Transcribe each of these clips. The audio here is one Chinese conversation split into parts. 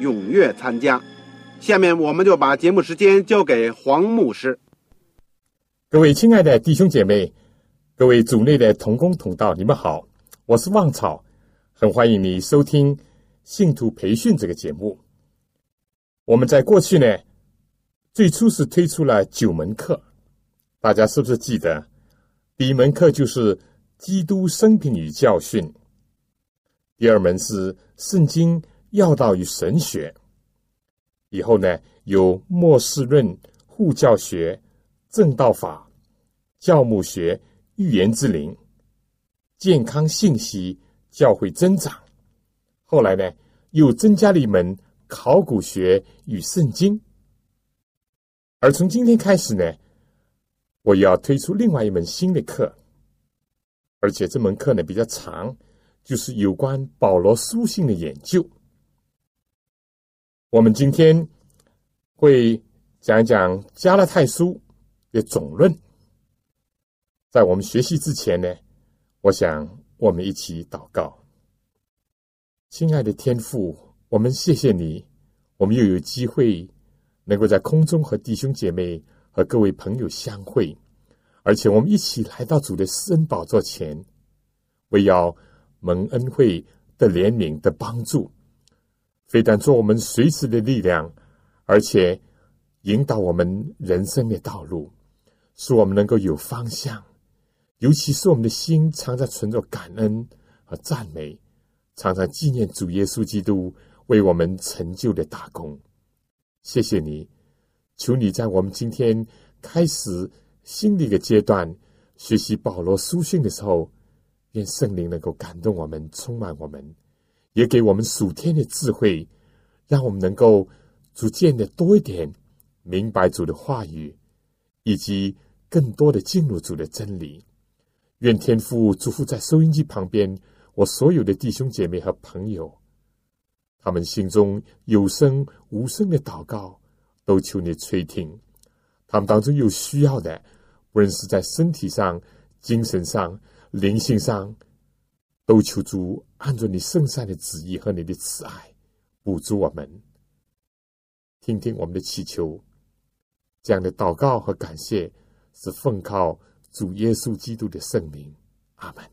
踊跃参加。下面我们就把节目时间交给黄牧师。各位亲爱的弟兄姐妹，各位组内的同工同道，你们好，我是旺草，很欢迎你收听信徒培训这个节目。我们在过去呢，最初是推出了九门课，大家是不是记得？第一门课就是基督生平与教训，第二门是圣经要道与神学。以后呢，有末世论、护教学、正道法、教母学、预言之灵、健康信息、教会增长。后来呢，又增加了一门考古学与圣经。而从今天开始呢。我要推出另外一门新的课，而且这门课呢比较长，就是有关保罗书信的研究。我们今天会讲一讲加拉太书的总论。在我们学习之前呢，我想我们一起祷告。亲爱的天父，我们谢谢你，我们又有机会能够在空中和弟兄姐妹。和各位朋友相会，而且我们一起来到主的施恩宝座前，为要蒙恩惠的怜悯的帮助，非但做我们随时的力量，而且引导我们人生的道路，使我们能够有方向。尤其是我们的心常常存着感恩和赞美，常常纪念主耶稣基督为我们成就的大功。谢谢你。求你在我们今天开始新的一个阶段学习保罗书信的时候，愿圣灵能够感动我们，充满我们，也给我们属天的智慧，让我们能够逐渐的多一点明白主的话语，以及更多的进入主的真理。愿天父祝福在收音机旁边我所有的弟兄姐妹和朋友，他们心中有声无声的祷告。都求你垂听，他们当中有需要的，无论是在身体上、精神上、灵性上，都求主按照你圣善的旨意和你的慈爱，补助我们。听听我们的祈求，这样的祷告和感谢是奉靠主耶稣基督的圣名，阿门。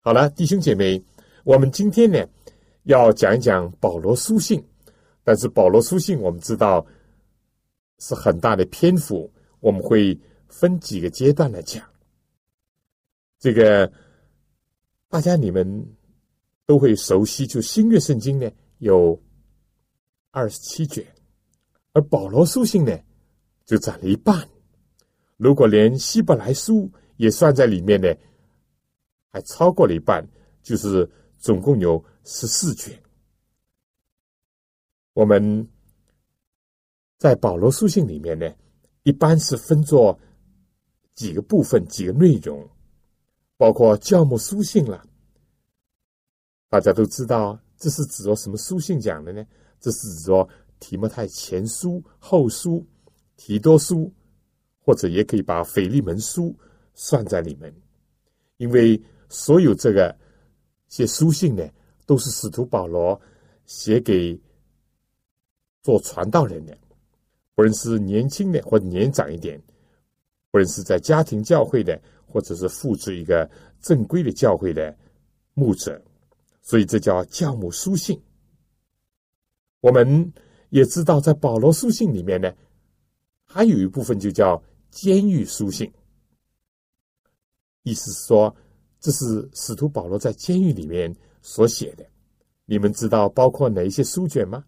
好了，弟兄姐妹，我们今天呢要讲一讲保罗书信。但是保罗书信，我们知道是很大的篇幅，我们会分几个阶段来讲。这个大家你们都会熟悉，就新约圣经呢有二十七卷，而保罗书信呢就占了一半。如果连希伯来书也算在里面呢，还超过了一半，就是总共有十四卷。我们在保罗书信里面呢，一般是分作几个部分、几个内容，包括教母书信了。大家都知道，这是指着什么书信讲的呢？这是指着提摩太前书、后书、提多书，或者也可以把腓利门书算在里面，因为所有这个些书信呢，都是使徒保罗写给。做传道人的，不论是年轻的或者年长一点，不论是在家庭教会的，或者是复制一个正规的教会的牧者，所以这叫教母书信。我们也知道，在保罗书信里面呢，还有一部分就叫监狱书信，意思是说，这是使徒保罗在监狱里面所写的。你们知道包括哪一些书卷吗？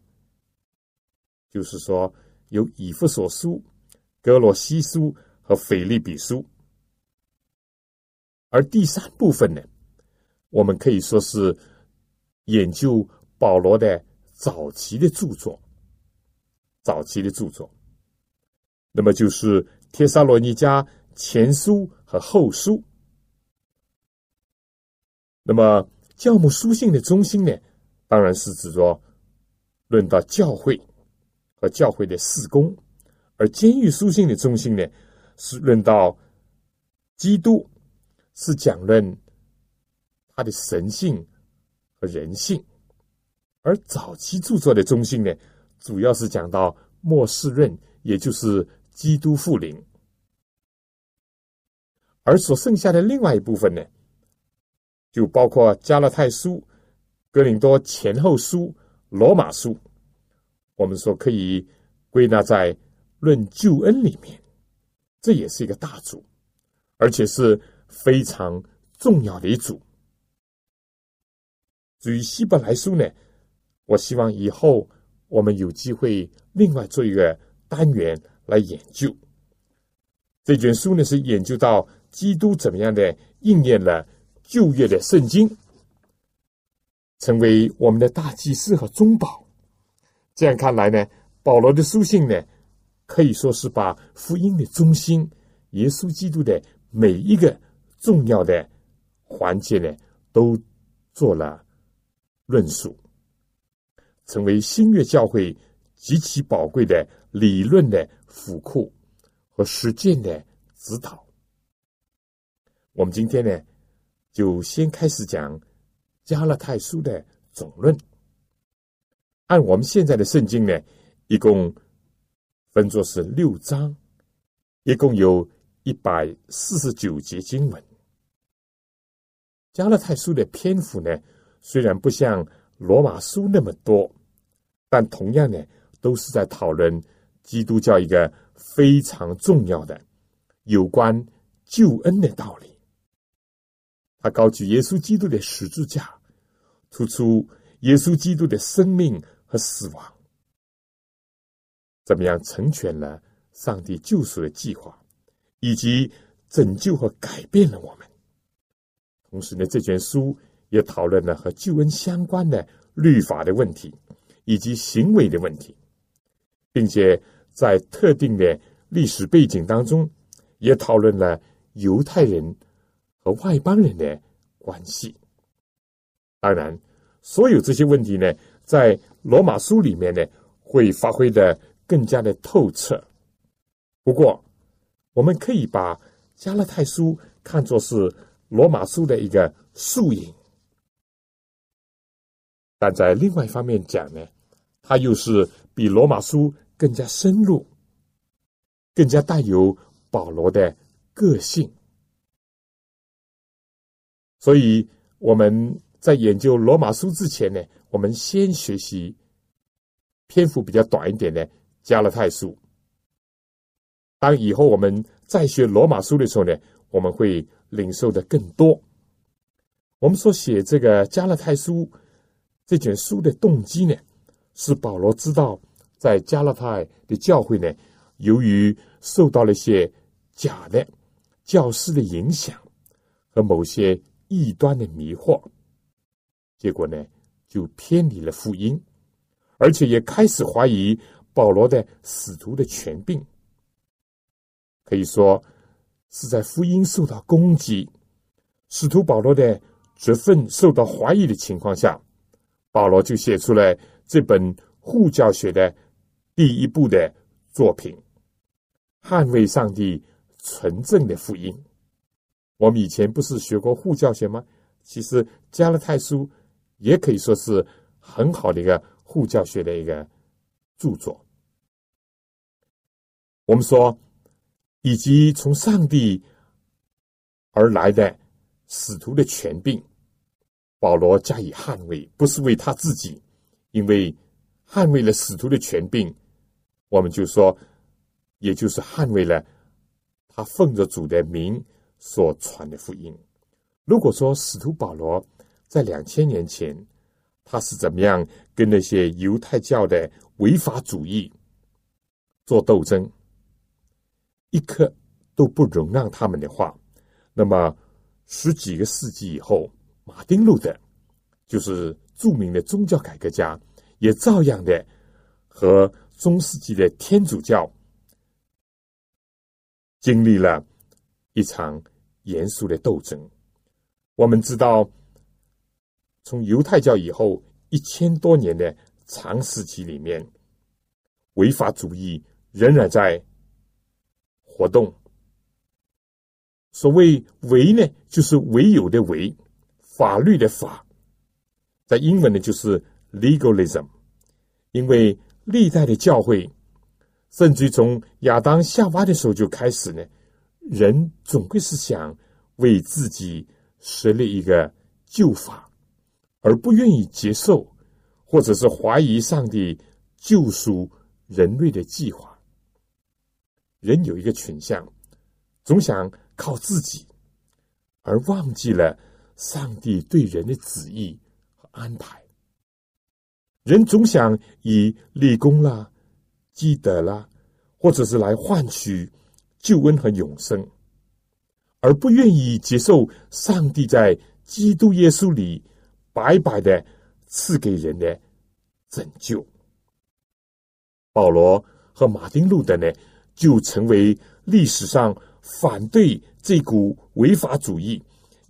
就是说，有以弗所书、格罗西书和腓利比书。而第三部分呢，我们可以说是研究保罗的早期的著作，早期的著作。那么就是帖撒罗尼迦前书和后书。那么教母书信的中心呢，当然是指着论到教会和教会的事工；而监狱书信的中心呢，是论到基督。是讲论他的神性人性，而早期著作的中心呢，主要是讲到末世论，也就是基督复临，而所剩下的另外一部分呢，就包括加拉太书、哥林多前后书、罗马书，我们说可以归纳在论救恩里面，这也是一个大组，而且是。非常重要的一组。至于希伯来书呢，我希望以后我们有机会另外做一个单元来研究。这卷书呢是研究到基督怎么样的应验了旧约的圣经，成为我们的大祭司和中保。这样看来呢，保罗的书信呢，可以说是把福音的中心——耶稣基督的每一个。重要的环节呢，都做了论述，成为新月教会极其宝贵的理论的辅库和实践的指导。我们今天呢，就先开始讲加勒泰书的总论。按我们现在的圣经呢，一共分作是六章，一共有一百四十九节经文。加勒泰书的篇幅呢，虽然不像罗马书那么多，但同样呢，都是在讨论基督教一个非常重要的有关救恩的道理。他高举耶稣基督的十字架，突出耶稣基督的生命和死亡，怎么样成全了上帝救赎的计划，以及拯救和改变了我们。同时呢，这卷书也讨论了和救恩相关的律法的问题，以及行为的问题，并且在特定的历史背景当中，也讨论了犹太人和外邦人的关系。当然，所有这些问题呢，在罗马书里面呢，会发挥的更加的透彻。不过，我们可以把加勒泰书看作是。罗马书的一个缩影，但在另外一方面讲呢，它又是比罗马书更加深入、更加带有保罗的个性。所以我们在研究罗马书之前呢，我们先学习篇幅比较短一点的加勒泰书。当以后我们再学罗马书的时候呢，我们会。领受的更多。我们所写这个加勒泰书这卷书的动机呢，是保罗知道在加勒泰的教会呢，由于受到了一些假的教师的影响和某些异端的迷惑，结果呢就偏离了福音，而且也开始怀疑保罗的使徒的权柄，可以说。是在福音受到攻击、使徒保罗的职分受到怀疑的情况下，保罗就写出了这本护教学的第一部的作品——捍卫上帝纯正的福音。我们以前不是学过护教学吗？其实加勒泰书也可以说是很好的一个护教学的一个著作。我们说。以及从上帝而来的使徒的权柄，保罗加以捍卫，不是为他自己，因为捍卫了使徒的权柄，我们就说，也就是捍卫了他奉着主的名所传的福音。如果说使徒保罗在两千年前，他是怎么样跟那些犹太教的违法主义做斗争，一刻都不容让他们的话，那么十几个世纪以后。马丁路德就是著名的宗教改革家，也照样的和中世纪的天主教经历了一场严肃的斗争。我们知道，从犹太教以后一千多年的长时期里面，违法主义仍然在活动。所谓“唯”呢，就是唯有的“唯”。法律的法，在英文呢就是 legalism，因为历代的教会，甚至从亚当夏娃的时候就开始呢，人总归是想为自己设立一个旧法，而不愿意接受，或者是怀疑上帝救赎人类的计划。人有一个倾向，总想靠自己，而忘记了。上帝对人的旨意和安排，人总想以立功啦、积德啦，或者是来换取救恩和永生，而不愿意接受上帝在基督耶稣里白白的赐给人的拯救。保罗和马丁路德呢，就成为历史上反对这股违法主义。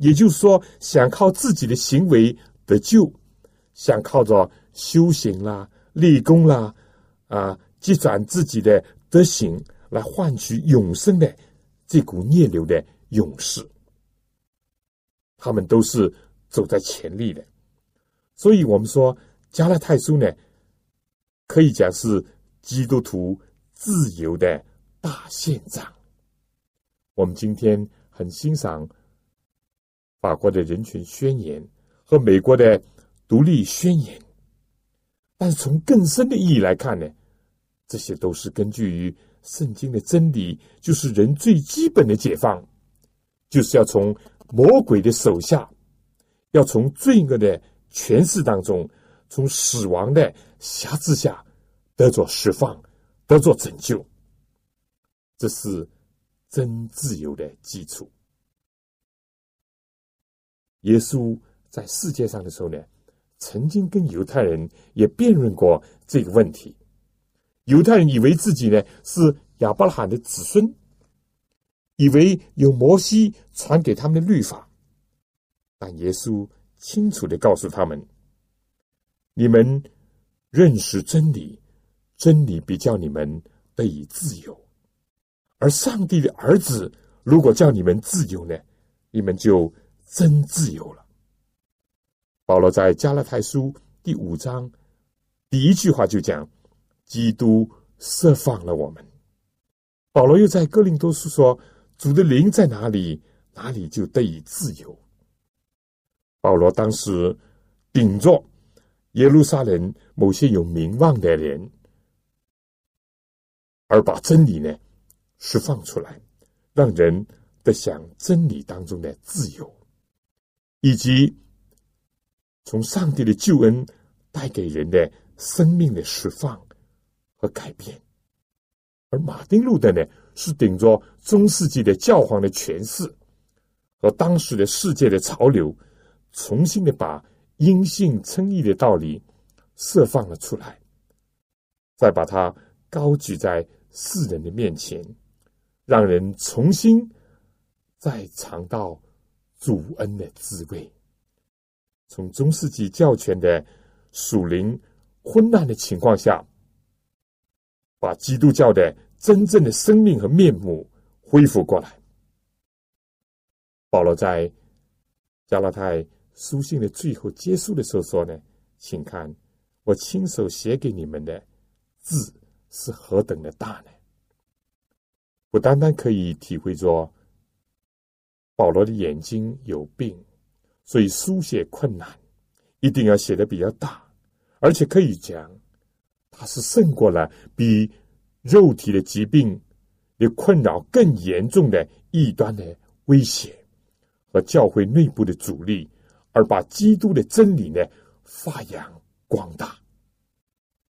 也就是说，想靠自己的行为得救，想靠着修行啦、立功啦、啊，积攒自己的德行来换取永生的这股逆流的勇士，他们都是走在前列的。所以，我们说加拉太书呢，可以讲是基督徒自由的大宪章。我们今天很欣赏。法国的人权宣言和美国的独立宣言，但是从更深的意义来看呢，这些都是根据于圣经的真理，就是人最基本的解放，就是要从魔鬼的手下，要从罪恶的权势当中，从死亡的辖制下得着释放，得着拯救，这是真自由的基础。耶稣在世界上的时候呢，曾经跟犹太人也辩论过这个问题。犹太人以为自己呢是亚伯拉罕的子孙，以为有摩西传给他们的律法，但耶稣清楚的告诉他们：“你们认识真理，真理必叫你们得以自由。而上帝的儿子如果叫你们自由呢，你们就。”真自由了。保罗在加拉太书第五章第一句话就讲：“基督释放了我们。”保罗又在哥林多书说：“主的灵在哪里，哪里就得以自由。”保罗当时顶着耶路撒冷某些有名望的人，而把真理呢释放出来，让人得享真理当中的自由。以及从上帝的救恩带给人的生命的释放和改变，而马丁路德呢，是顶着中世纪的教皇的权势和当时的世界的潮流，重新的把因信称义的道理释放了出来，再把它高举在世人的面前，让人重新再尝到。主恩的滋味，从中世纪教权的属灵昏暗的情况下，把基督教的真正的生命和面目恢复过来。保罗在加拉太书信的最后结束的时候说呢：“请看我亲手写给你们的字是何等的大呢？不单单可以体会着。”保罗的眼睛有病，所以书写困难。一定要写的比较大，而且可以讲，他是胜过了比肉体的疾病的困扰更严重的异端的威胁和教会内部的阻力，而把基督的真理呢发扬光大。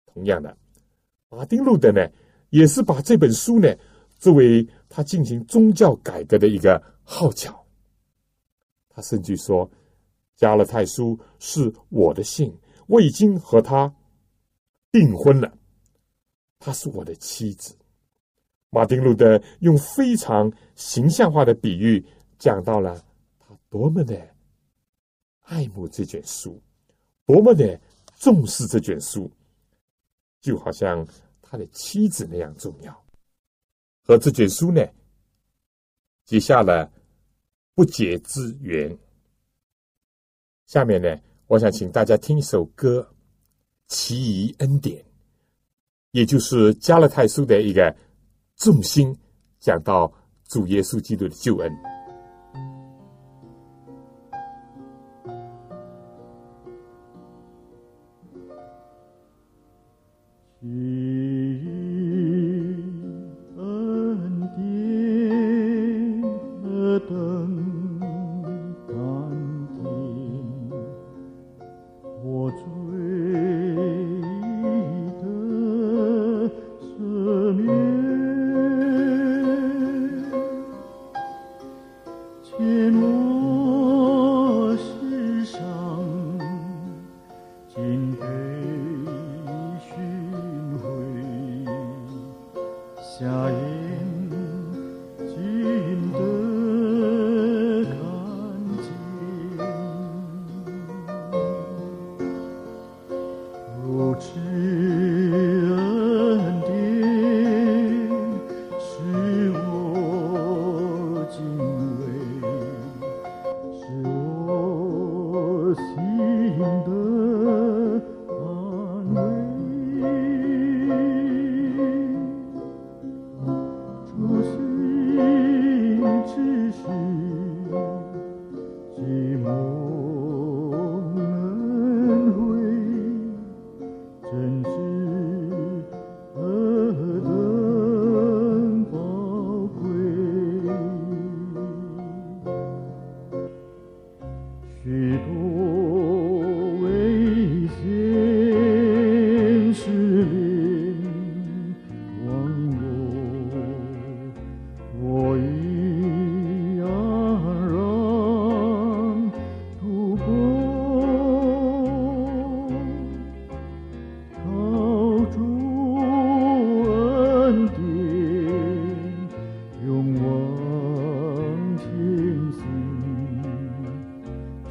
同样的，马丁路德呢，也是把这本书呢作为他进行宗教改革的一个号角。他甚至说：“加勒泰书是我的信，我已经和他订婚了，她是我的妻子。”马丁路德用非常形象化的比喻讲到了他多么的爱慕这卷书，多么的重视这卷书，就好像他的妻子那样重要。和这卷书呢结下了。不解之缘。下面呢，我想请大家听一首歌《奇异恩典》，也就是加勒泰书的一个重心，讲到主耶稣基督的救恩。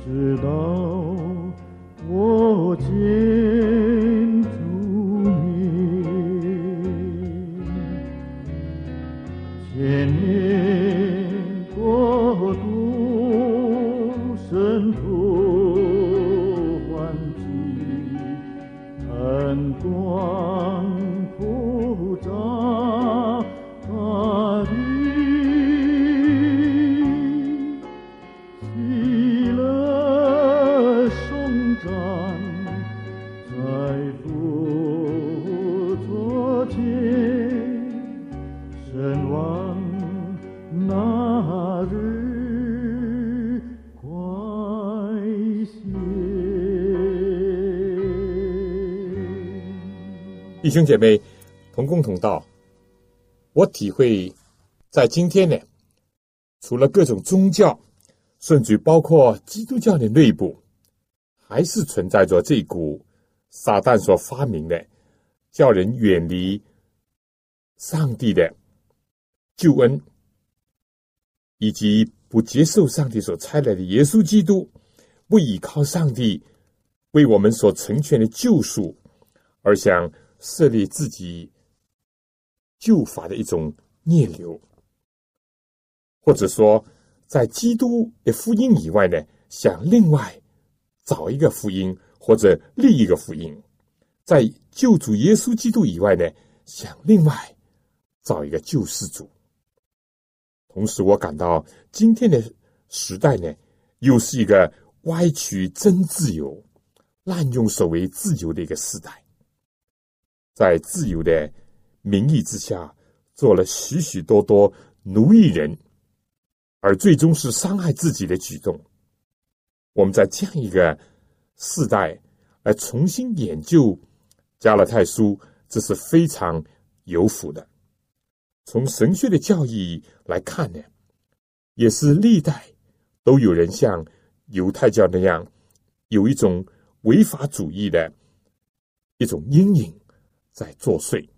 直到我今兄姐妹，同工同道，我体会，在今天呢，除了各种宗教，甚至包括基督教的内部，还是存在着这股撒旦所发明的，叫人远离上帝的救恩，以及不接受上帝所差来的耶稣基督，不依靠上帝为我们所成全的救赎，而想。设立自己救法的一种逆流，或者说，在基督的福音以外呢，想另外找一个福音或者另一个福音；在救主耶稣基督以外呢，想另外找一个救世主。同时，我感到今天的时代呢，又是一个歪曲真自由、滥用所谓自由的一个时代，在自由的名义之下，做了许许多多奴役人，而最终是伤害自己的举动。我们在这样一个时代来重新研究加勒泰书，这是非常有福的。从神学的教义来看呢，也是历代都有人像犹太教那样，有一种违法主义的一种阴影在作祟，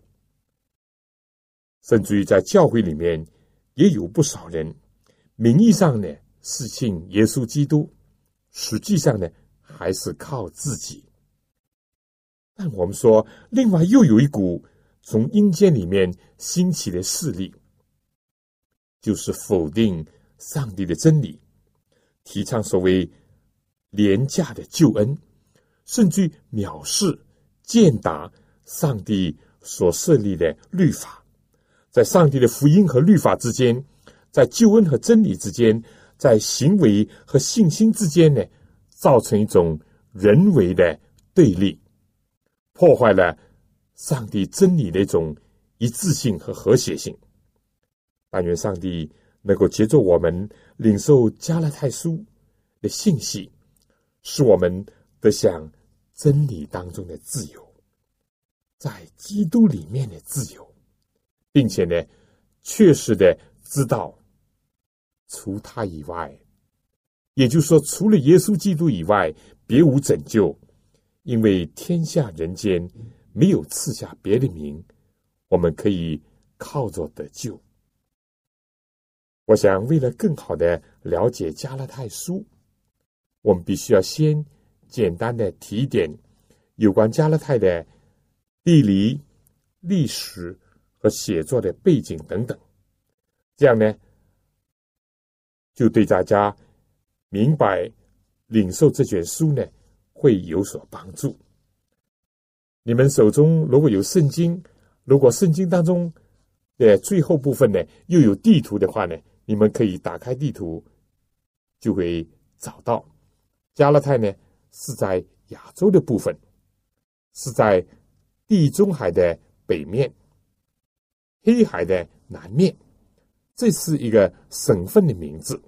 甚至于在教会里面也有不少人，名义上呢是信耶稣基督，实际上呢还是靠自己。但我们说，另外又有一股。从阴间里面兴起的势力，就是否定上帝的真理，提倡所谓廉价的救恩，甚至藐视、践踏上帝所设立的律法，在上帝的福音和律法之间，在救恩和真理之间，在行为和信心之间呢，造成一种人为的对立，破坏了。上帝真理的一种一致性和和谐性，但愿上帝能够借助我们领受加勒泰书的信息，使我们得享真理当中的自由，在基督里面的自由，并且呢，确实的知道，除他以外，也就是说，除了耶稣基督以外，别无拯救，因为天下人间。没有赐下别的名，我们可以靠着得救。我想，为了更好的了解加拉太书，我们必须要先简单的提一点有关加拉太的地理、历史和写作的背景等等。这样呢，就对大家明白领受这卷书呢，会有所帮助。你们手中如果有圣经，如果圣经当中的最后部分呢又有地图的话呢，你们可以打开地图，就会找到加勒泰呢是在亚洲的部分，是在地中海的北面，黑海的南面，这是一个省份的名字，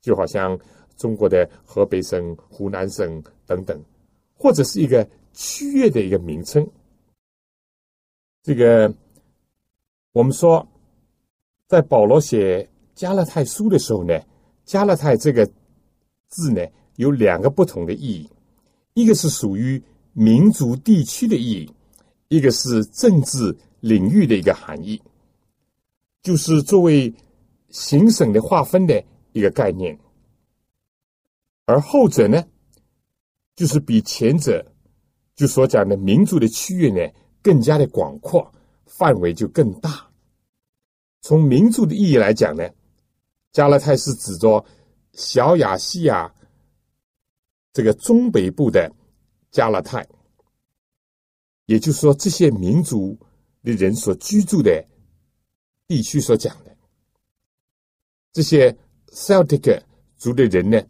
就好像中国的河北省、湖南省等等，或者是一个。区域的一个名称，这个我们说，在保罗写加勒泰书的时候呢，加勒泰这个字呢有两个不同的意义，一个是属于民族地区的意义，一个是政治领域的一个含义，就是作为行省的划分的一个概念，而后者呢，就是比前者。就所讲的民族的区域呢，更加的广阔，范围就更大。从民族的意义来讲呢，加勒泰是指着小亚细亚这个中北部的加勒泰，也就是说，这些民族的人所居住的地区所讲的这些 Celtic 族的人呢，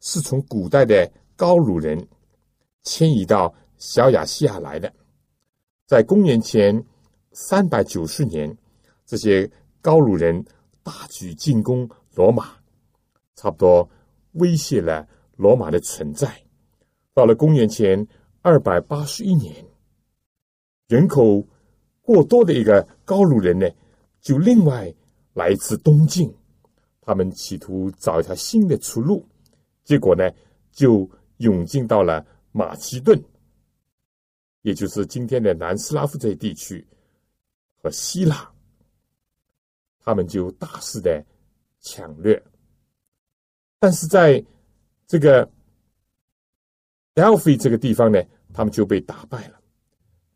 是从古代的高卢人迁移到。小亚细亚来的，在公元前三百九十年，这些高卢人大举进攻罗马，差不多威胁了罗马的存在。到了公元前二百八十一年，人口过多的一个高卢人呢，就另外来自东晋，他们企图找一条新的出路，结果呢，就涌进到了马其顿。也就是今天的南斯拉夫这一地区和希腊，他们就大肆的抢掠，但是在这个 Delphi 这个地方呢，他们就被打败了，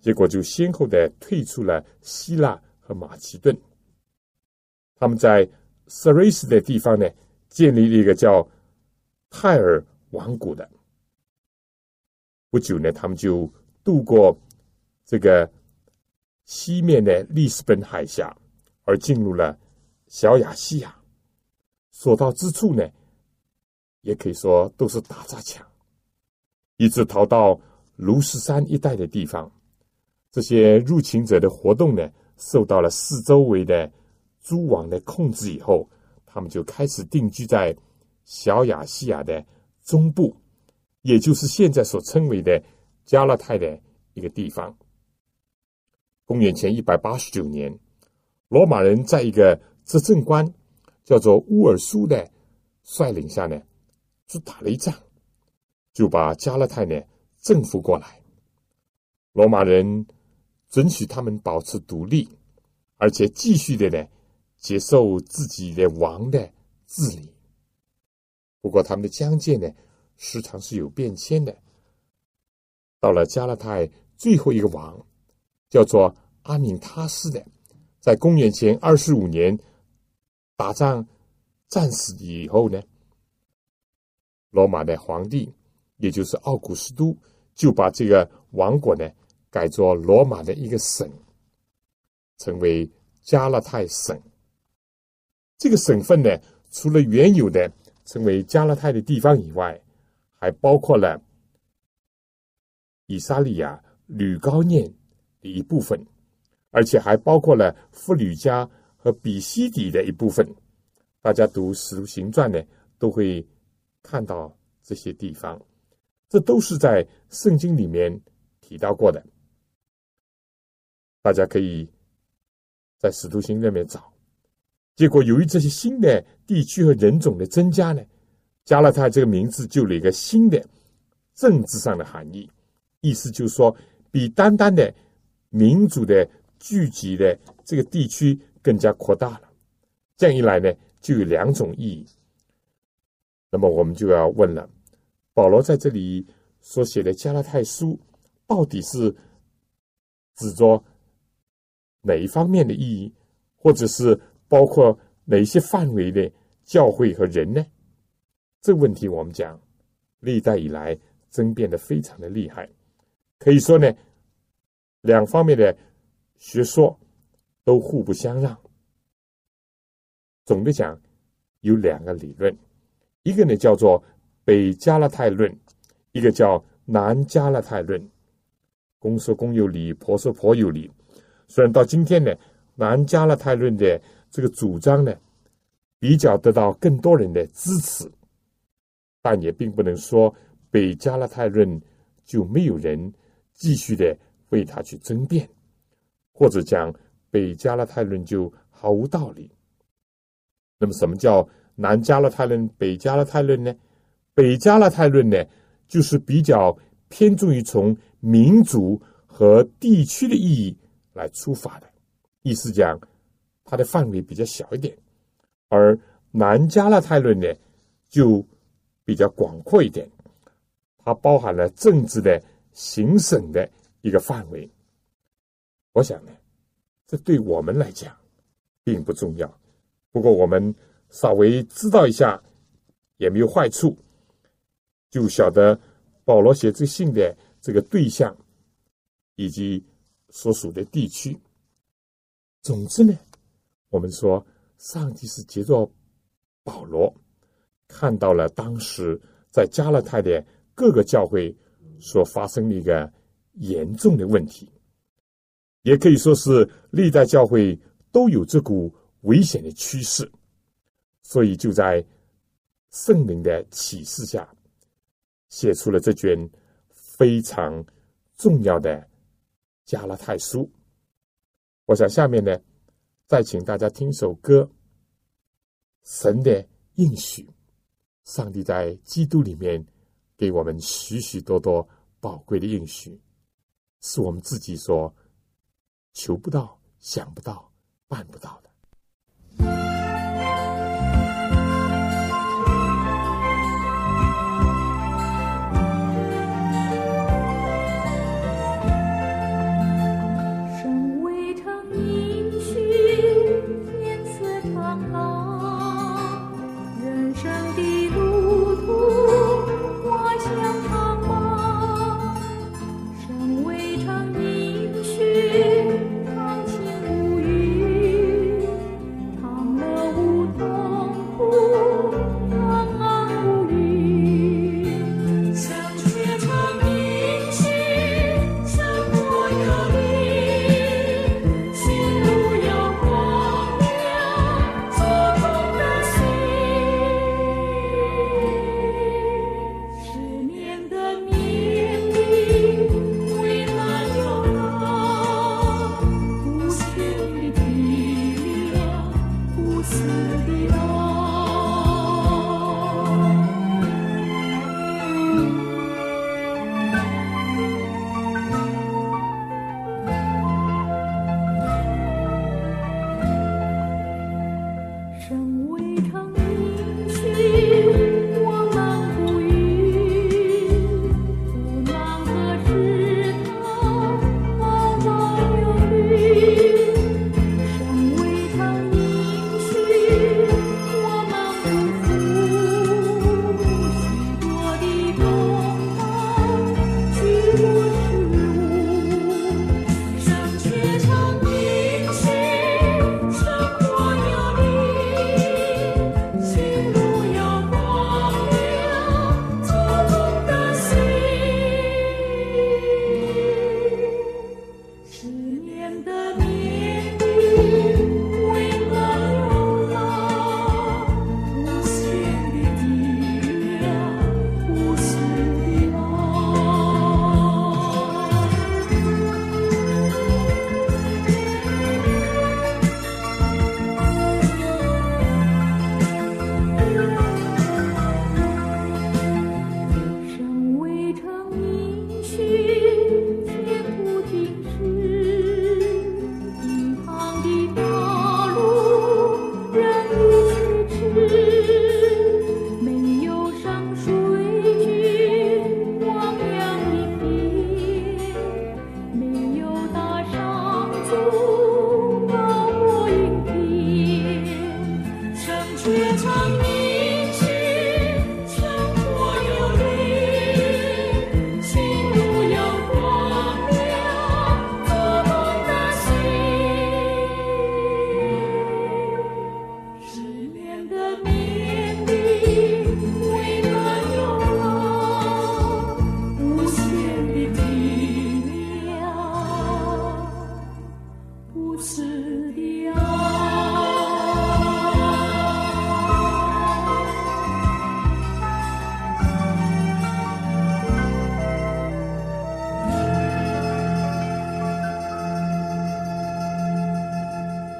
结果就先后的退出了希腊和马其顿。他们在 s a r i s 的地方呢，建立了一个叫泰尔王国的。不久呢，他们就。渡过这个西面的利斯本海峡，而进入了小亚细亚。所到之处呢，也可以说都是打砸抢。一直逃到卢石山一带的地方。这些入侵者的活动呢，受到了四周围的诸王的控制以后，他们就开始定居在小亚细亚的中部，也就是现在所称为的加勒泰的一个地方。公元前一百八十九年，罗马人在一个执政官叫做乌尔苏的率领下呢，就打了一仗，就把加勒泰呢征服过来。罗马人准许他们保持独立，而且继续的呢接受自己的王的治理。不过，他们的疆界呢时常是有变迁的。到了加勒泰最后一个王。叫做阿敏塔斯的，在公元前二十五年打仗战死以后呢，罗马的皇帝，也就是奥古斯都，就把这个王国呢改作罗马的一个省，成为加勒泰省。这个省份呢，除了原有的成为加勒泰的地方以外，还包括了以撒利亚、吕高念。的一部分，而且还包括了弗吕加和比西底的一部分。大家读《使徒行传》呢，都会看到这些地方，这都是在圣经里面提到过的。大家可以在《使徒行传》里面找。结果，由于这些新的地区和人种的增加呢，加勒泰这个名字就有了一个新的政治上的含义，意思就是说，比单单的。民主的聚集的这个地区更加扩大了，这样一来呢，就有两种意义。那么我们就要问了：保罗在这里所写的加拉太书，到底是指着哪一方面的意义，或者是包括哪些范围的教会和人呢？这个问题我们讲，历代以来争辩的非常的厉害，可以说呢。两方面的学说都互不相让。总的讲，有两个理论，一个呢叫做北加勒泰论，一个叫南加勒泰论。公说公有理，婆说婆有理。虽然到今天呢，南加勒泰论的这个主张呢，比较得到更多人的支持，但也并不能说北加勒泰论就没有人继续的。为他去争辩，或者讲北加勒泰论就毫无道理。那么，什么叫南加勒泰论、北加勒泰论呢？北加勒泰论呢，就是比较偏重于从民族和地区的意义来出发的，意思讲它的范围比较小一点；而南加勒泰论呢，就比较广阔一点，它包含了政治的、行省的。一个范围，我想呢，这对我们来讲并不重要。不过我们稍微知道一下也没有坏处，就晓得保罗写这信的这个对象以及所属的地区。总之呢，我们说上帝是借着保罗看到了当时在加勒泰的各个教会所发生的一个。严重的问题，也可以说是历代教会都有这股危险的趋势，所以就在圣灵的启示下，写出了这卷非常重要的加拉太书。我想下面呢，再请大家听首歌，《神的应许》，上帝在基督里面给我们许许多多宝贵的应许。是我们自己所求不到、想不到、办不到的。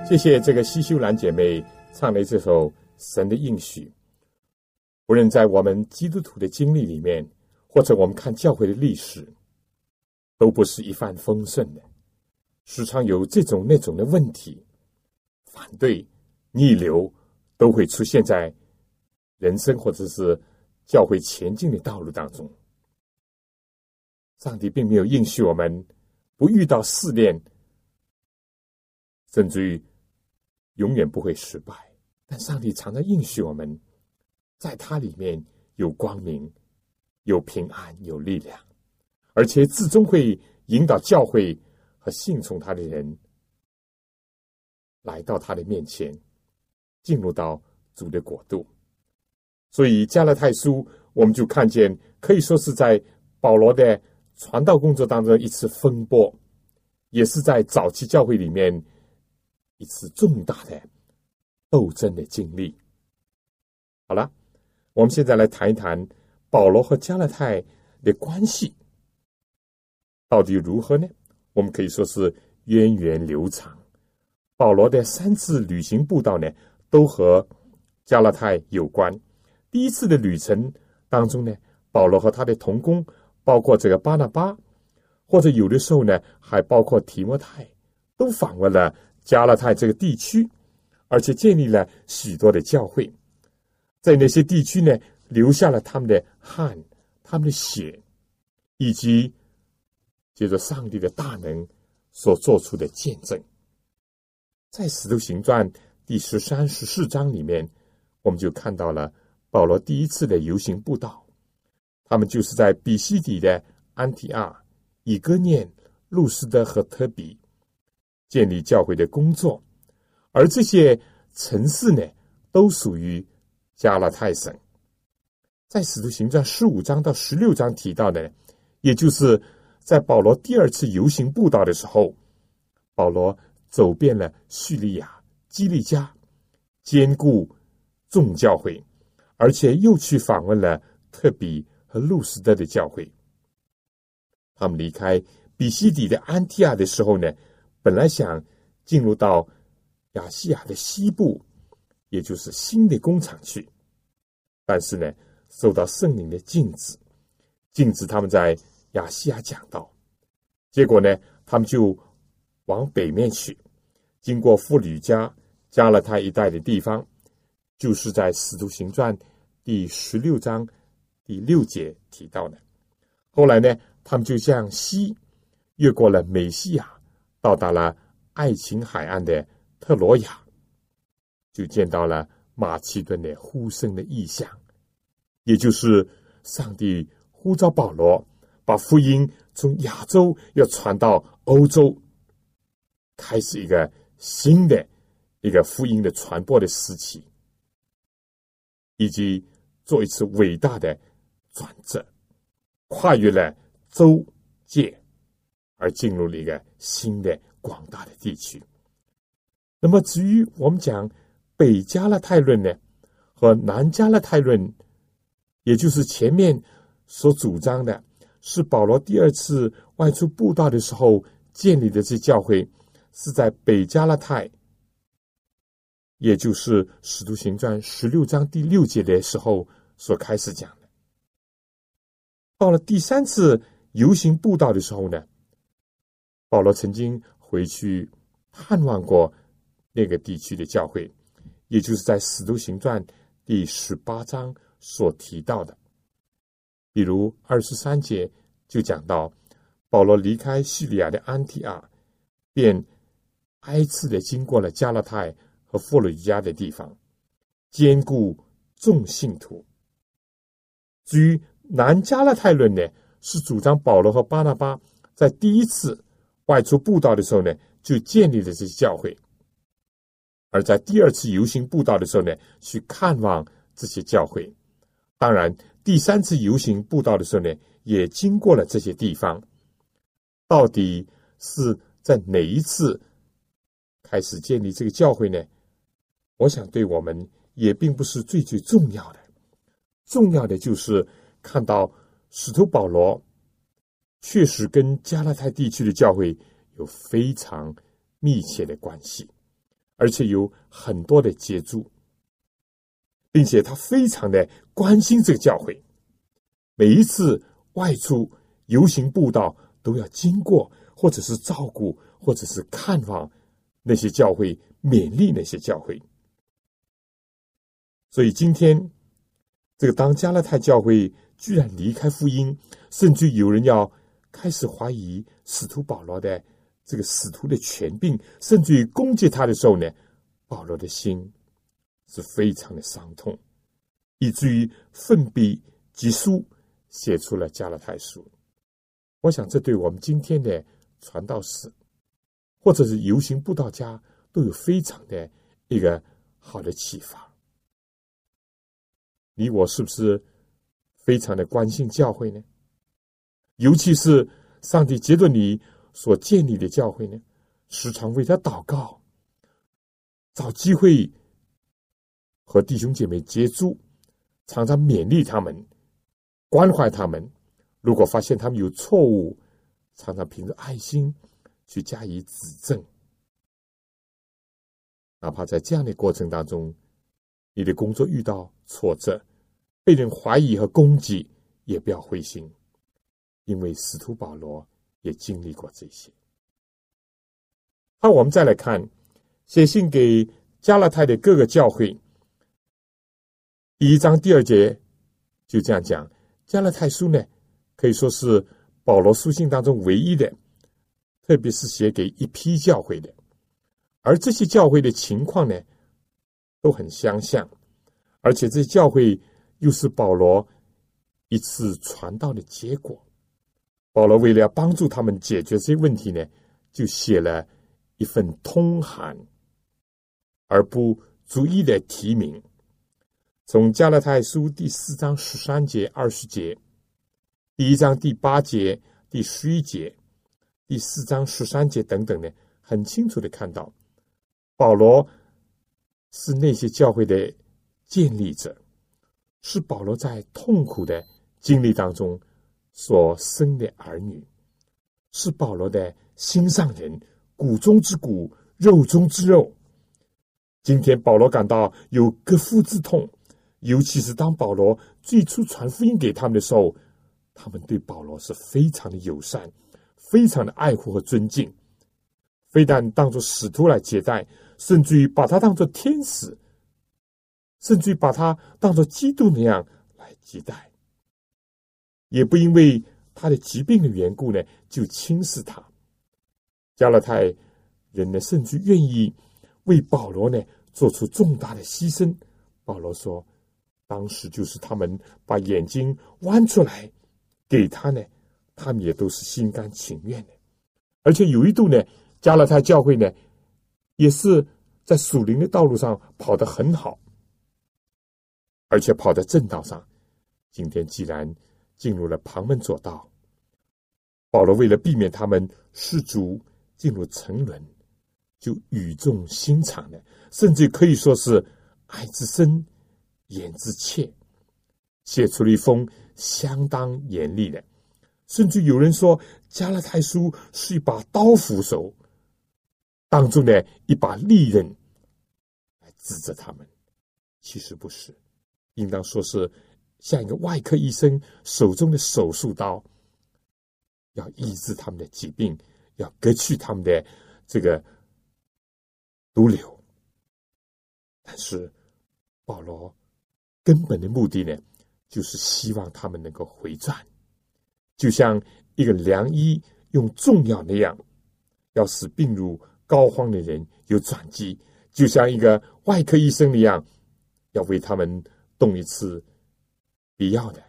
谢谢这个西修兰姐妹唱的这首《神的应许》。无论在我们基督徒的经历里面，或者我们看教会的历史，都不是一帆风顺的，时常有这种那种的问题，反对、逆流都会出现在人生或者是教会前进的道路当中。上帝并没有应许我们不遇到试炼，甚至于。永远不会失败，但上帝常常应许我们，在他里面有光明、有平安、有力量，而且最终会引导教会和信从他的人来到他的面前，进入到主的国度。所以加勒泰书，我们就看见可以说是在保罗的传道工作当中一次风波，也是在早期教会里面。一次重大的斗争的经历。好了，我们现在来谈一谈保罗和加勒泰的关系到底如何呢？我们可以说是源远流长。保罗的三次旅行步道呢，都和加勒泰有关。第一次的旅程当中呢，保罗和他的同工，包括这个巴拿巴，或者有的时候呢，还包括提摩太，都访问了。加勒泰这个地区，而且建立了许多的教会，在那些地区呢，留下了他们的汗、他们的血，以及借着上帝的大能所做出的见证。在《使徒行传》第十三、十四章里面，我们就看到了保罗第一次的游行布道，他们就是在比西底的安提阿、以哥念、路斯德和特比。建立教会的工作，而这些城市呢，都属于加拉太省。在使徒行传十五章到十六章提到的，也就是在保罗第二次游行布道的时候，保罗走遍了叙利亚、基利加，兼顾众教会，而且又去访问了特比和路斯德的教会。他们离开比西底的安提亚的时候呢？本来想进入到亚细亚的西部，也就是新的工厂去，但是呢，受到圣灵的禁止，禁止他们在亚细亚讲道。结果呢，他们就往北面去，经过弗吕家、加勒泰一带的地方，就是在《使徒行传》第十六章第六节提到的。后来呢，他们就向西越过了美西亚。到达了爱琴海岸的特罗亚，就见到了马其顿的呼声的意象，也就是上帝呼召保罗把福音从亚洲要传到欧洲，开始一个新的一个福音的传播的时期，以及做一次伟大的转折，跨越了洲界。而进入了一个新的广大的地区。那么，至于我们讲北加勒泰论呢，和南加勒泰论，也就是前面所主张的，是保罗第二次外出布道的时候建立的这教会，是在北加勒泰，也就是《使徒行传》十六章第六节的时候所开始讲的。到了第三次游行布道的时候呢？保罗曾经回去探望过那个地区的教会，也就是在《使徒行传》第十八章所提到的。比如二十三节就讲到，保罗离开叙利亚的安提阿，便挨次的经过了加勒泰和弗吕加的地方，兼顾众信徒。至于南加勒泰论呢，是主张保罗和巴拿巴在第一次。外出布道的时候呢，就建立了这些教会；而在第二次游行布道的时候呢，去看望这些教会。当然，第三次游行布道的时候呢，也经过了这些地方。到底是在哪一次开始建立这个教会呢？我想，对我们也并不是最最重要的。重要的就是看到使徒保罗。确实跟加拉太地区的教会有非常密切的关系，而且有很多的接触，并且他非常的关心这个教会。每一次外出游行步道，都要经过，或者是照顾，或者是看望那些教会，勉励那些教会。所以今天，这个当加勒泰教会居然离开福音，甚至有人要开始怀疑使徒保罗的这个使徒的权柄，甚至于攻击他的时候呢，保罗的心是非常的伤痛，以至于奋笔疾书。写出了加勒泰书，我想这对我们今天的传道士，或者是游行布道家，都有非常的一个好的启发。你我是不是非常的关心教会呢？尤其是上帝接着你所建立的教会呢？时常为他祷告，找机会和弟兄姐妹接触，常常勉励他们。关怀他们，如果发现他们有错误，常常凭着爱心去加以指正。哪怕在这样的过程当中，你的工作遇到挫折，被人怀疑和攻击，也不要灰心，因为使徒保罗也经历过这些。好，我们再来看写信给加拉太的各个教会，第一章第二节就这样讲。加勒泰书呢，可以说是保罗书信当中唯一的，特别是写给一批教会的，而这些教会的情况呢，都很相像，而且这教会又是保罗一次传道的结果。保罗为了帮助他们解决这些问题呢，就写了一份通函，而不逐一的提名。从加勒泰书第四章十三节、二十节，第一章第八节、第十一节，第四章十三节等等呢，很清楚的看到，保罗是那些教会的建立者，是保罗在痛苦的经历当中所生的儿女，是保罗的心上人，骨中之骨，肉中之肉。今天保罗感到有割腹之痛。尤其是当保罗最初传福音给他们的时候，他们对保罗是非常的友善，非常的爱护和尊敬，非但当作使徒来接待，甚至于把他当作天使，甚至于把他当作基督那样来接待，也不因为他的疾病的缘故呢就轻视他。加勒泰人呢，甚至愿意为保罗呢做出重大的牺牲。保罗说。当时就是他们把眼睛弯出来给他呢，他们也都是心甘情愿的。而且有一度呢，加勒泰教会呢，也是在属灵的道路上跑得很好，而且跑在正道上。今天既然进入了旁门左道，保罗为了避免他们失足进入沉沦，就语重心长的，甚至可以说是爱之深。言之切，写出了一封相当严厉的，甚至有人说加拉太书是一把刀斧手，当中的一把利刃来指责他们。其实不是，应当说是像一个外科医生手中的手术刀，要医治他们的疾病，要割去他们的这个毒瘤。但是保罗。根本的目的呢，就是希望他们能够回转，就像一个良医用重药那样，要使病入膏肓的人有转机；就像一个外科医生那样，要为他们动一次必要的、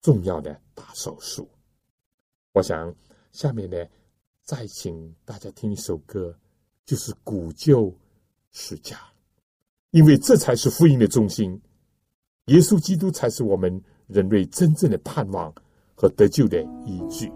重要的大手术。我想下面呢，再请大家听一首歌，就是《古旧世家》。因为这才是福音的中心，耶稣基督才是我们人类真正的盼望和得救的依据。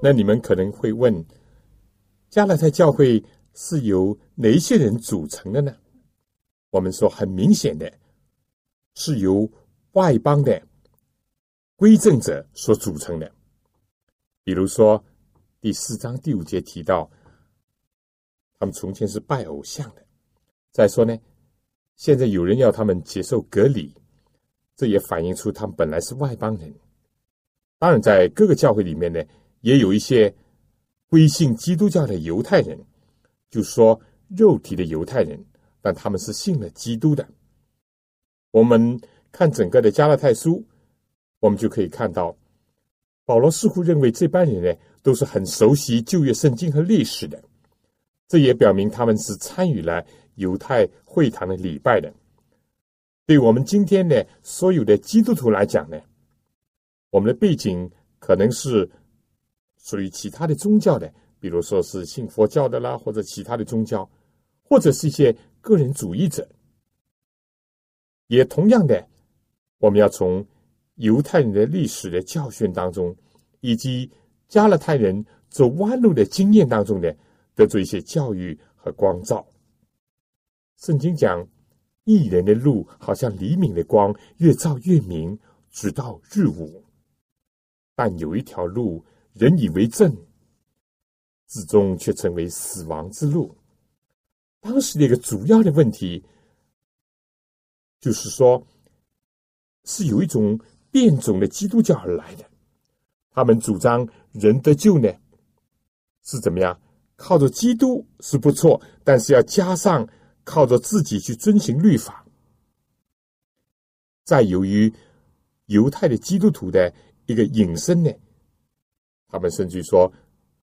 那你们可能会问，加拉太教会是由哪些人组成的呢？我们说，很明显的是由外邦的归正者所组成的。比如说，第四章第五节提到，他们从前是拜偶像的。再说呢，现在有人要他们接受隔离，这也反映出他们本来是外邦人。当然，在各个教会里面呢，也有一些归信基督教的犹太人，就说肉体的犹太人，但他们是信了基督的。我们看整个的加拉太书，我们就可以看到，保罗似乎认为这班人呢都是很熟悉旧约圣经和历史的，这也表明他们是参与了犹太会堂的礼拜的。对我们今天的所有的基督徒来讲呢，我们的背景可能是属于其他的宗教的，比如说是信佛教的啦，或者其他的宗教，或者是一些个人主义者。也同样的，我们要从犹太人的历史的教训当中，以及加勒泰人走弯路的经验当中呢，得出一些教育和光照。圣经讲，一人的路好像黎明的光，越照越明，直到日午。但有一条路，人以为正，至终却成为死亡之路。当时的一个主要的问题，就是说，是有一种变种的基督教而来的。他们主张人得救呢，是怎么样？靠着基督是不错，但是要加上靠着自己去遵行律法。再由于犹太的基督徒的一个引申呢，他们甚至说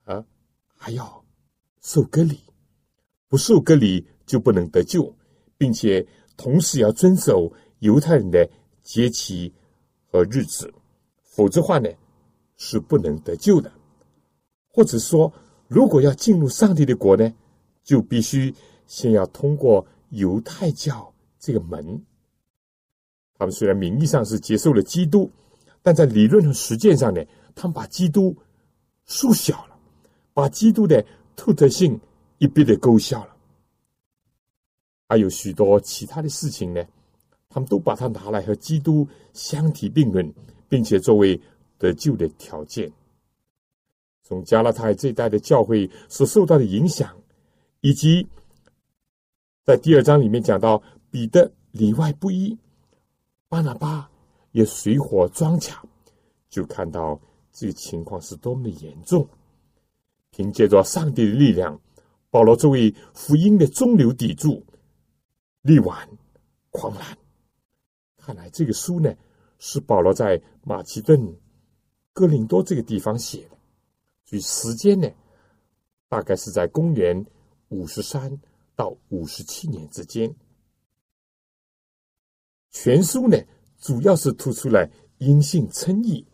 啊，还要受割礼，不受割礼就不能得救，并且同时要遵守犹太人的节期和日子，否则话呢是不能得救的。或者说，如果要进入上帝的国呢，就必须先要通过犹太教这个门。他们虽然名义上是接受了基督，但在理论和实践上呢，他们把基督缩小了，把基督的特特性一笔的勾销了。还有许多其他的事情呢，他们都把它拿来和基督相提并论，并且作为得救的条件。从加拉太这一代的教会所受到的影响，以及在第二章里面讲到彼得里外不一，巴拿巴也水火装甲，就看到这个情况是多么的严重。凭借着上帝的力量，保罗作为福音的中流砥柱，力挽狂澜。看来这个书呢，是保罗在马其顿、哥林多这个地方写的。所以时间呢，大概是在公元五十三到五十七年之间。全书呢，主要是突出了因信称义，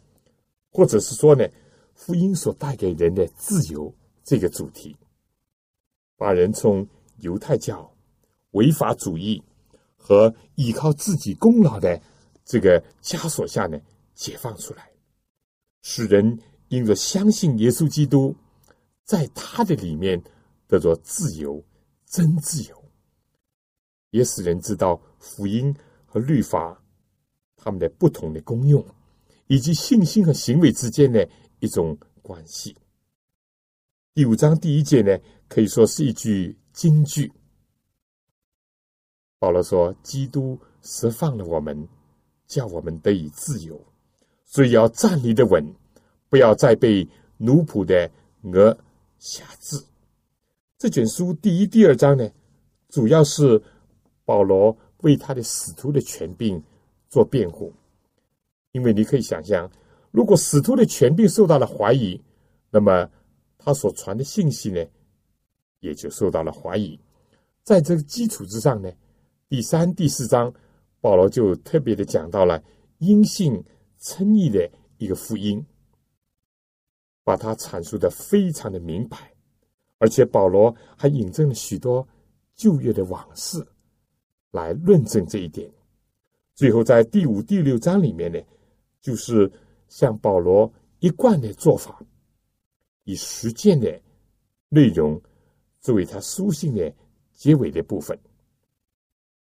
或者是说呢，福音所带给人的自由这个主题，把人从犹太教、违法主义和依靠自己功劳的这个枷锁下呢，解放出来，使人。因着相信耶稣基督，在他的里面得着自由，真自由，也使人知道福音和律法他们的不同的功用，以及信心和行为之间的一种关系。第五章第一节呢，可以说是一句金句。保罗说：“基督释放了我们，叫我们得以自由，所以要站立的稳。”不要再被奴仆的鹅辖制。这卷书第一、第二章呢，主要是保罗为他的使徒的权柄做辩护。因为你可以想象，如果使徒的权柄受到了怀疑，那么他所传的信息呢，也就受到了怀疑。在这个基础之上呢，第三、第四章保罗就特别的讲到了因信称义的一个福音。把它阐述的非常的明白，而且保罗还引证了许多旧约的往事来论证这一点。最后，在第五、第六章里面呢，就是像保罗一贯的做法，以实践的内容作为他书信的结尾的部分。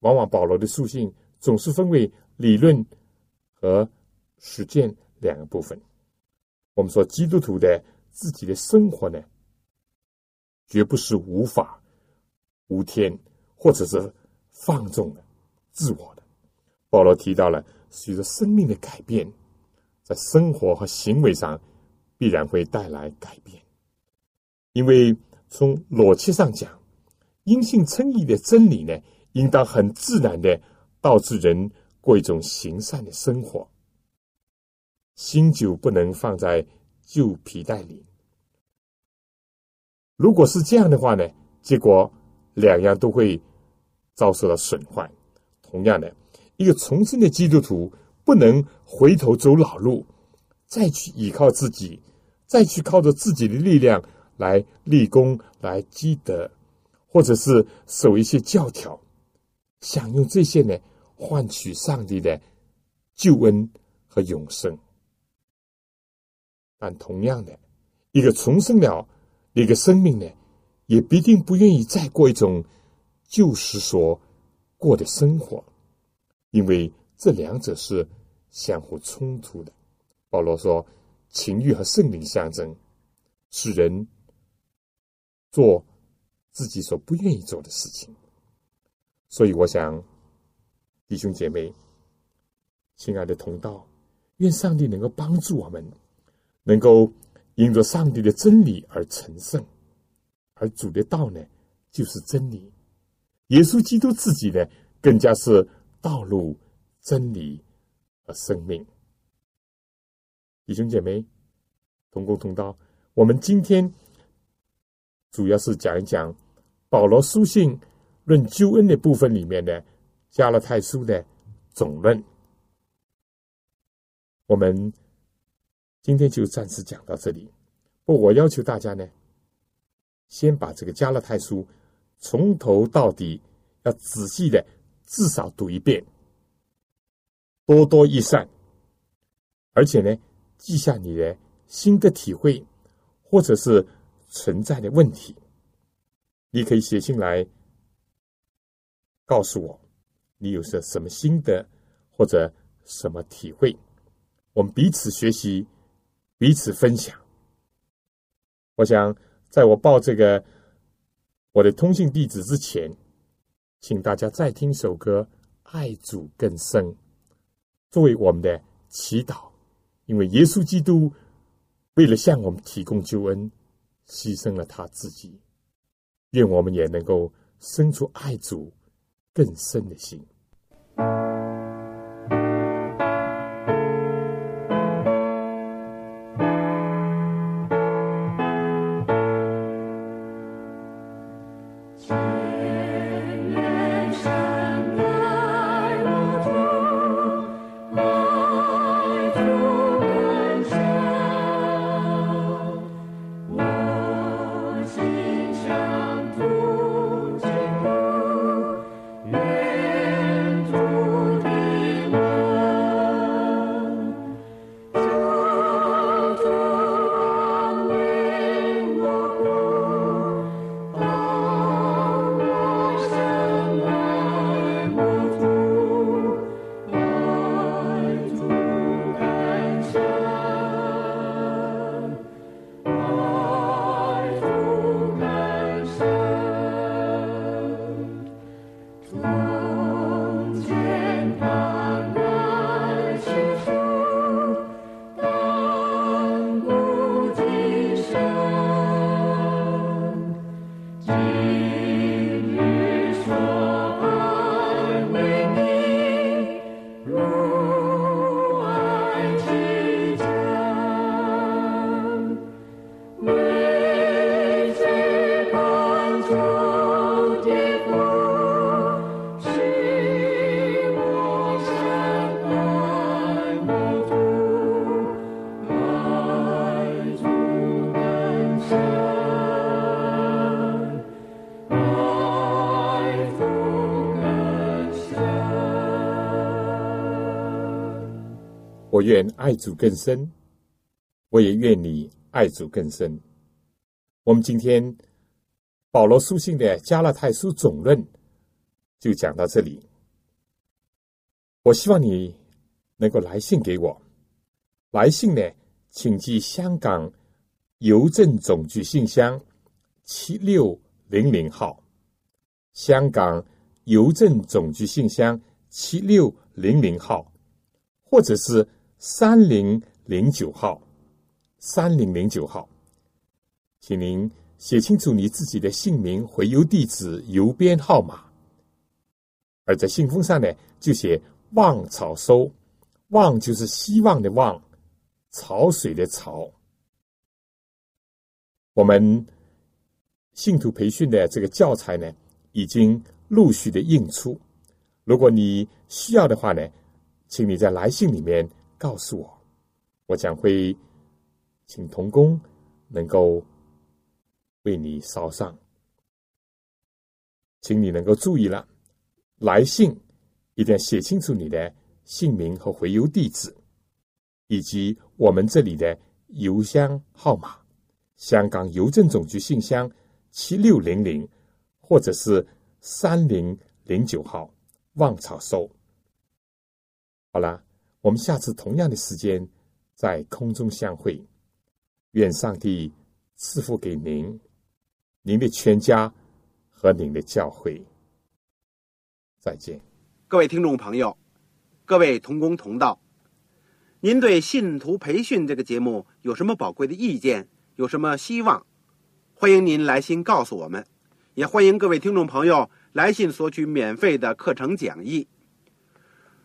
往往保罗的书信总是分为理论和实践两个部分。我们说，基督徒的自己的生活呢，绝不是无法无天，或者是放纵的、自我的。保罗提到了，随着生命的改变，在生活和行为上必然会带来改变。因为从逻辑上讲，因信称义的真理呢，应当很自然的导致人过一种行善的生活。新酒不能放在旧皮袋里。如果是这样的话呢，结果两样都会遭受到损坏。同样的，一个重生的基督徒不能回头走老路，再去依靠自己，再去靠着自己的力量来立功、来积德，或者是守一些教条，想用这些呢换取上帝的救恩和永生。但同样的，一个重生了一个生命呢，也必定不愿意再过一种旧时所过的生活，因为这两者是相互冲突的。保罗说：“情欲和圣灵相争，使人做自己所不愿意做的事情。”所以，我想，弟兄姐妹，亲爱的同道，愿上帝能够帮助我们。能够因着上帝的真理而成圣，而主的道呢，就是真理。耶稣基督自己呢，更加是道路、真理和生命。弟兄姐妹，同工同道，我们今天主要是讲一讲保罗书信论救恩的部分里面的加勒泰书的总论。我们。今天就暂时讲到这里。不，我要求大家呢，先把这个加勒泰书从头到底要仔细的至少读一遍，多多益善。而且呢，记下你的新的体会，或者是存在的问题，你可以写信来告诉我，你有些什么心得或者什么体会，我们彼此学习，彼此分享。我想，在我报这个我的通信地址之前，请大家再听首歌《爱主更深》，作为我们的祈祷。因为耶稣基督为了向我们提供救恩，牺牲了他自己。愿我们也能够生出爱主更深的心。爱主更深，我也愿你爱主更深。我们今天保罗书信的加拉太书总论就讲到这里。我希望你能够来信给我，来信呢，请寄香港邮政总局信箱七六零零号，香港邮政总局信箱七六零零号，或者是三零零九号，三零零九号，请您写清楚你自己的姓名、回邮地址、邮编号码，而在信封上呢，就写“望草收”，望就是希望的望，潮水的潮。我们信徒培训的这个教材呢，已经陆续的印出。如果你需要的话呢，请你在来信里面告诉我，我将会请童工能够为你烧上。请你能够注意了，来信一定要写清楚你的姓名和回邮地址，以及我们这里的邮箱号码。香港邮政总局信箱七六零零，或者是三零零九号，望草收。好了，我们下次同样的时间在空中相会。愿上帝赐福给您、您的全家和您的教会。再见。各位听众朋友，各位同工同道，您对信徒培训这个节目有什么宝贵的意见？有什么希望？欢迎您来信告诉我们，也欢迎各位听众朋友来信索取免费的课程讲义。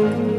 Thank you.